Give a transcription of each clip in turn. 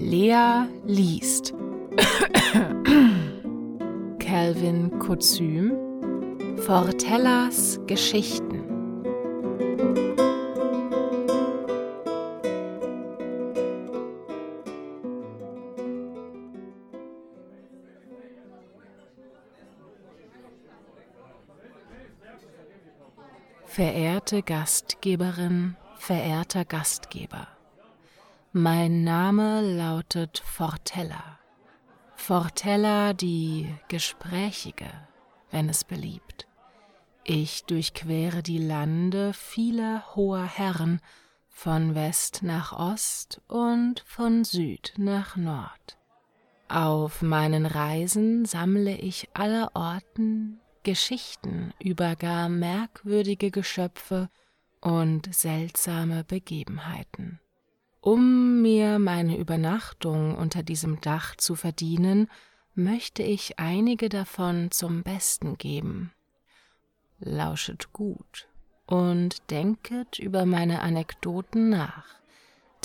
Lea liest. Calvin Kuzüm Fortellas Geschichten. Verehrte Gastgeberin, verehrter Gastgeber. Mein Name lautet Fortella. Fortella die Gesprächige, wenn es beliebt. Ich durchquere die Lande vieler hoher Herren, von West nach Ost und von Süd nach Nord. Auf meinen Reisen sammle ich allerorten Geschichten über gar merkwürdige Geschöpfe und seltsame Begebenheiten. Um mir meine Übernachtung unter diesem Dach zu verdienen, möchte ich einige davon zum Besten geben. Lauschet gut und denket über meine Anekdoten nach,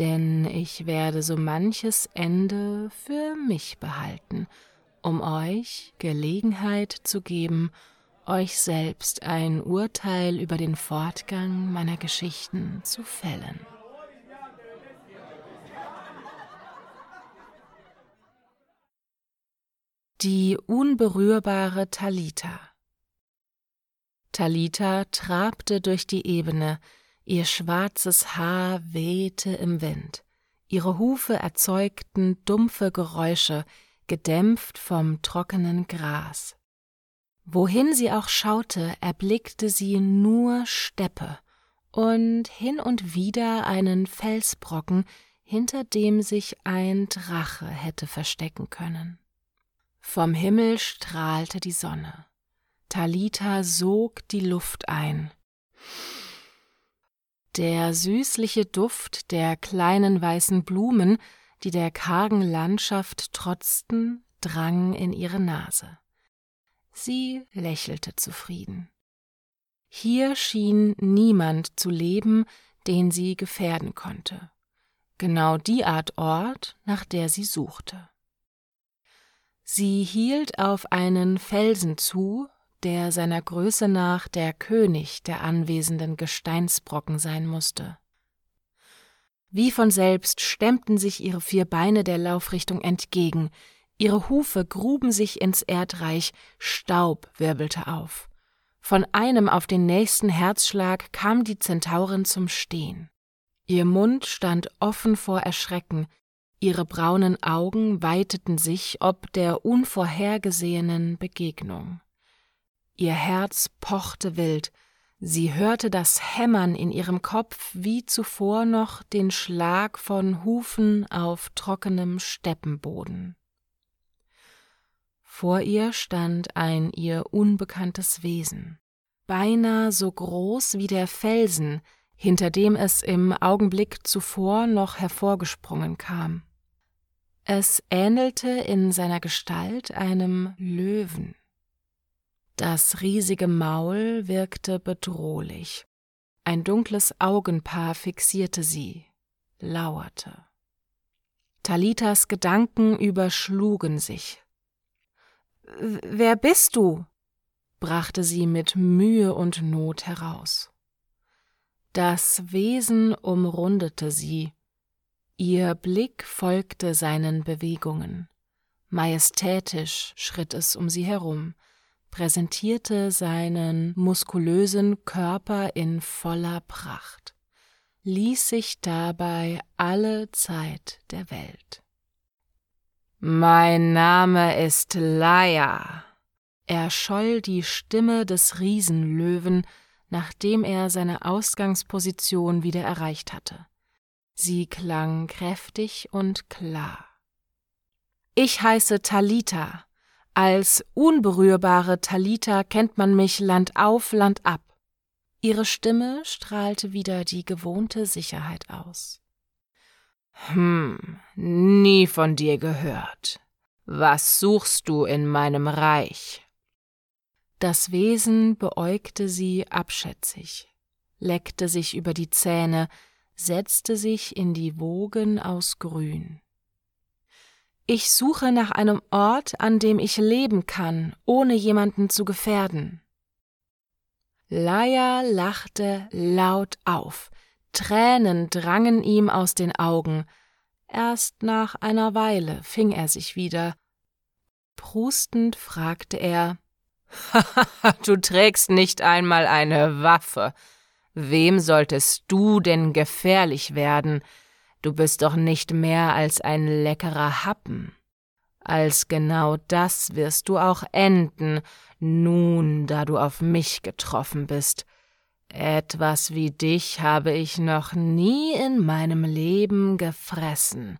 denn ich werde so manches Ende für mich behalten, um euch Gelegenheit zu geben, euch selbst ein Urteil über den Fortgang meiner Geschichten zu fällen. Die unberührbare Talita. Talita trabte durch die Ebene, ihr schwarzes Haar wehte im Wind, ihre Hufe erzeugten dumpfe Geräusche, gedämpft vom trockenen Gras. Wohin sie auch schaute, erblickte sie nur Steppe und hin und wieder einen Felsbrocken, hinter dem sich ein Drache hätte verstecken können. Vom Himmel strahlte die Sonne. Talita sog die Luft ein. Der süßliche Duft der kleinen weißen Blumen, die der kargen Landschaft trotzten, drang in ihre Nase. Sie lächelte zufrieden. Hier schien niemand zu leben, den sie gefährden konnte. Genau die Art Ort, nach der sie suchte. Sie hielt auf einen Felsen zu, der seiner Größe nach der König der anwesenden Gesteinsbrocken sein musste. Wie von selbst stemmten sich ihre vier Beine der Laufrichtung entgegen, ihre Hufe gruben sich ins Erdreich, Staub wirbelte auf. Von einem auf den nächsten Herzschlag kam die Zentaurin zum Stehen. Ihr Mund stand offen vor Erschrecken, Ihre braunen Augen weiteten sich ob der unvorhergesehenen Begegnung. Ihr Herz pochte wild, sie hörte das Hämmern in ihrem Kopf wie zuvor noch den Schlag von Hufen auf trockenem Steppenboden. Vor ihr stand ein ihr unbekanntes Wesen, beinahe so groß wie der Felsen, hinter dem es im Augenblick zuvor noch hervorgesprungen kam. Es ähnelte in seiner Gestalt einem Löwen. Das riesige Maul wirkte bedrohlich. Ein dunkles Augenpaar fixierte sie, lauerte. Talitas Gedanken überschlugen sich. Wer bist du? brachte sie mit Mühe und Not heraus. Das Wesen umrundete sie, Ihr Blick folgte seinen Bewegungen. Majestätisch schritt es um sie herum, präsentierte seinen muskulösen Körper in voller Pracht, ließ sich dabei alle Zeit der Welt. Mein Name ist Laia, erscholl die Stimme des Riesenlöwen, nachdem er seine Ausgangsposition wieder erreicht hatte. Sie klang kräftig und klar. Ich heiße Talita. Als unberührbare Talita kennt man mich Land auf, Land ab. Ihre Stimme strahlte wieder die gewohnte Sicherheit aus. Hm, nie von dir gehört. Was suchst du in meinem Reich? Das Wesen beäugte sie abschätzig, leckte sich über die Zähne, setzte sich in die Wogen aus Grün. Ich suche nach einem Ort, an dem ich leben kann, ohne jemanden zu gefährden. Laia lachte laut auf. Tränen drangen ihm aus den Augen. Erst nach einer Weile fing er sich wieder. Prustend fragte er Du trägst nicht einmal eine Waffe. Wem solltest du denn gefährlich werden? Du bist doch nicht mehr als ein leckerer Happen. Als genau das wirst du auch enden, nun, da du auf mich getroffen bist. Etwas wie dich habe ich noch nie in meinem Leben gefressen.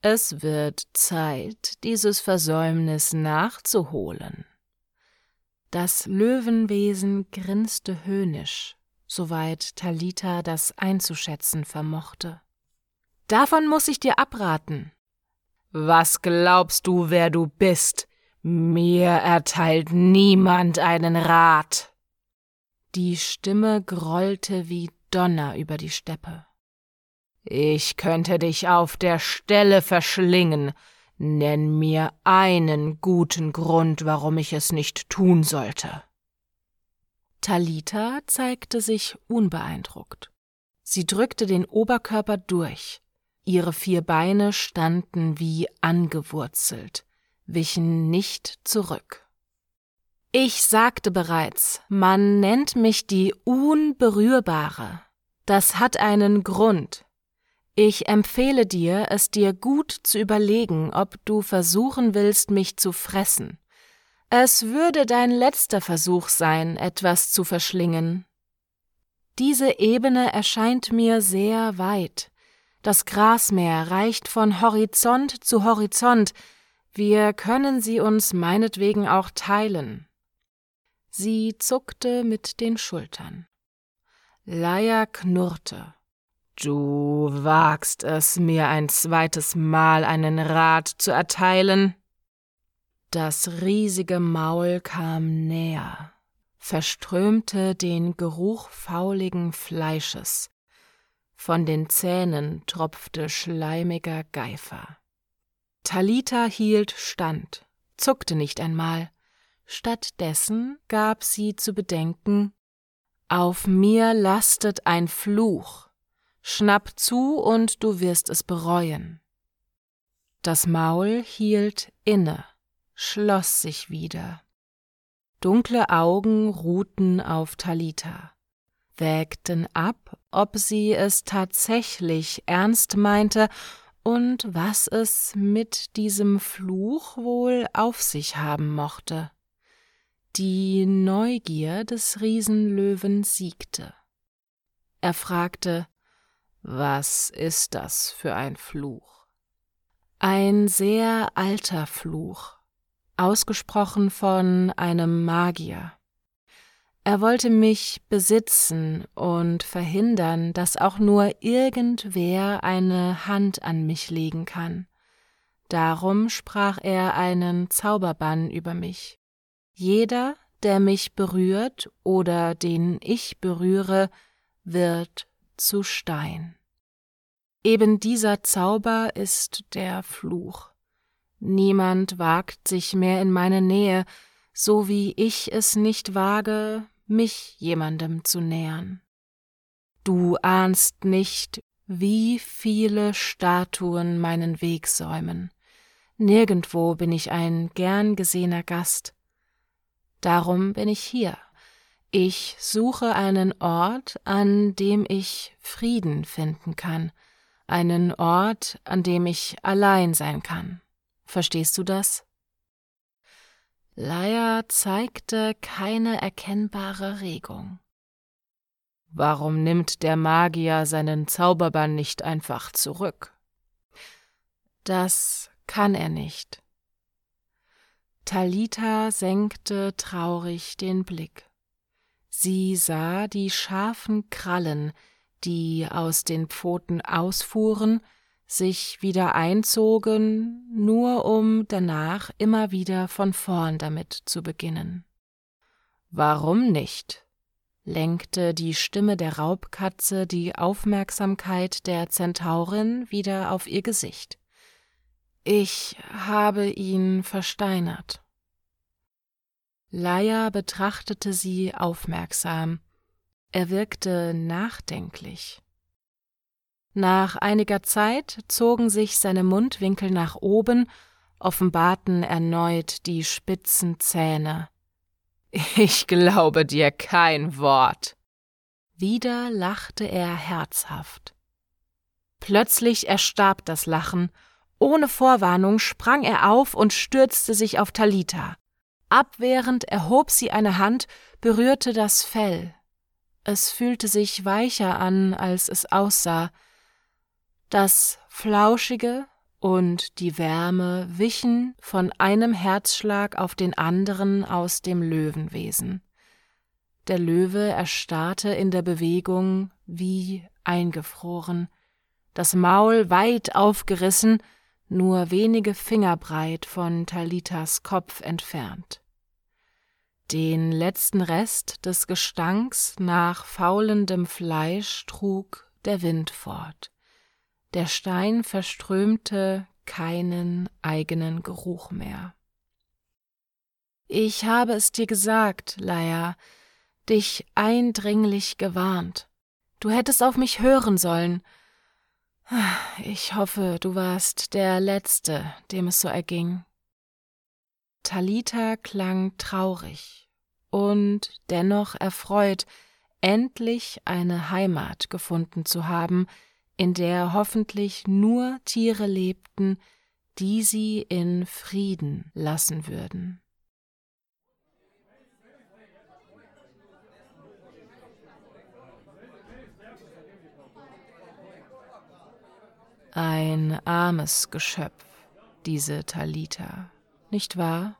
Es wird Zeit, dieses Versäumnis nachzuholen. Das Löwenwesen grinste höhnisch, soweit Talita das einzuschätzen vermochte. Davon muss ich dir abraten. Was glaubst du, wer du bist? Mir erteilt niemand einen Rat. Die Stimme grollte wie Donner über die Steppe. Ich könnte dich auf der Stelle verschlingen, Nenn mir einen guten Grund, warum ich es nicht tun sollte. Talita zeigte sich unbeeindruckt. Sie drückte den Oberkörper durch. Ihre vier Beine standen wie angewurzelt, wichen nicht zurück. Ich sagte bereits, man nennt mich die Unberührbare. Das hat einen Grund. Ich empfehle dir, es dir gut zu überlegen, ob du versuchen willst, mich zu fressen. Es würde dein letzter Versuch sein, etwas zu verschlingen. Diese Ebene erscheint mir sehr weit. Das Grasmeer reicht von Horizont zu Horizont, wir können sie uns meinetwegen auch teilen. Sie zuckte mit den Schultern. Leia knurrte. Du wagst es, mir ein zweites Mal einen Rat zu erteilen? Das riesige Maul kam näher, verströmte den Geruch fauligen Fleisches. Von den Zähnen tropfte schleimiger Geifer. Talita hielt stand, zuckte nicht einmal. Stattdessen gab sie zu bedenken, auf mir lastet ein Fluch, Schnapp zu und du wirst es bereuen. Das Maul hielt inne, schloss sich wieder. Dunkle Augen ruhten auf Talita, wägten ab, ob sie es tatsächlich ernst meinte und was es mit diesem Fluch wohl auf sich haben mochte. Die Neugier des Riesenlöwen siegte. Er fragte was ist das für ein Fluch? Ein sehr alter Fluch, ausgesprochen von einem Magier. Er wollte mich besitzen und verhindern, dass auch nur irgendwer eine Hand an mich legen kann. Darum sprach er einen Zauberbann über mich. Jeder, der mich berührt oder den ich berühre, wird zu Stein. Eben dieser Zauber ist der Fluch. Niemand wagt sich mehr in meine Nähe, so wie ich es nicht wage, mich jemandem zu nähern. Du ahnst nicht, wie viele Statuen meinen Weg säumen. Nirgendwo bin ich ein gern gesehener Gast. Darum bin ich hier. Ich suche einen Ort, an dem ich Frieden finden kann, einen Ort, an dem ich allein sein kann. Verstehst du das? Leia zeigte keine erkennbare Regung. Warum nimmt der Magier seinen Zauberbann nicht einfach zurück? Das kann er nicht. Talita senkte traurig den Blick. Sie sah die scharfen Krallen, die aus den Pfoten ausfuhren, sich wieder einzogen, nur um danach immer wieder von vorn damit zu beginnen. Warum nicht? lenkte die Stimme der Raubkatze die Aufmerksamkeit der Zentaurin wieder auf ihr Gesicht. Ich habe ihn versteinert. Laia betrachtete sie aufmerksam. Er wirkte nachdenklich. Nach einiger Zeit zogen sich seine Mundwinkel nach oben, offenbarten erneut die spitzen Zähne. Ich glaube dir kein Wort. Wieder lachte er herzhaft. Plötzlich erstarb das Lachen. Ohne Vorwarnung sprang er auf und stürzte sich auf Talita. Abwehrend erhob sie eine Hand, berührte das Fell. Es fühlte sich weicher an, als es aussah. Das Flauschige und die Wärme wichen von einem Herzschlag auf den anderen aus dem Löwenwesen. Der Löwe erstarrte in der Bewegung wie eingefroren, das Maul weit aufgerissen, nur wenige Finger breit von Talitas Kopf entfernt. Den letzten Rest des Gestanks nach faulendem Fleisch trug der Wind fort. Der Stein verströmte keinen eigenen Geruch mehr. Ich habe es dir gesagt, Leia, dich eindringlich gewarnt. Du hättest auf mich hören sollen. Ich hoffe, du warst der Letzte, dem es so erging. Talita klang traurig und dennoch erfreut, endlich eine Heimat gefunden zu haben, in der hoffentlich nur Tiere lebten, die sie in Frieden lassen würden. Ein armes Geschöpf, diese Talita, nicht wahr?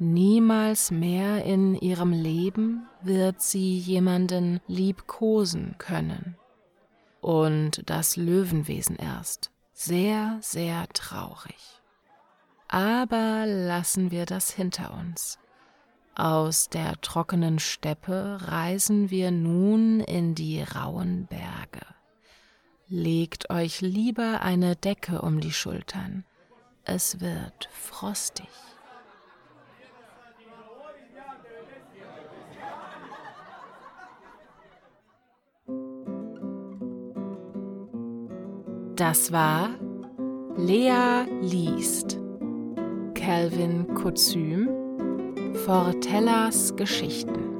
Niemals mehr in ihrem Leben wird sie jemanden liebkosen können und das Löwenwesen erst. Sehr, sehr traurig. Aber lassen wir das hinter uns. Aus der trockenen Steppe reisen wir nun in die rauen Berge. Legt euch lieber eine Decke um die Schultern. Es wird frostig. Das war Lea liest Calvin Kuzüm Fortellas Geschichten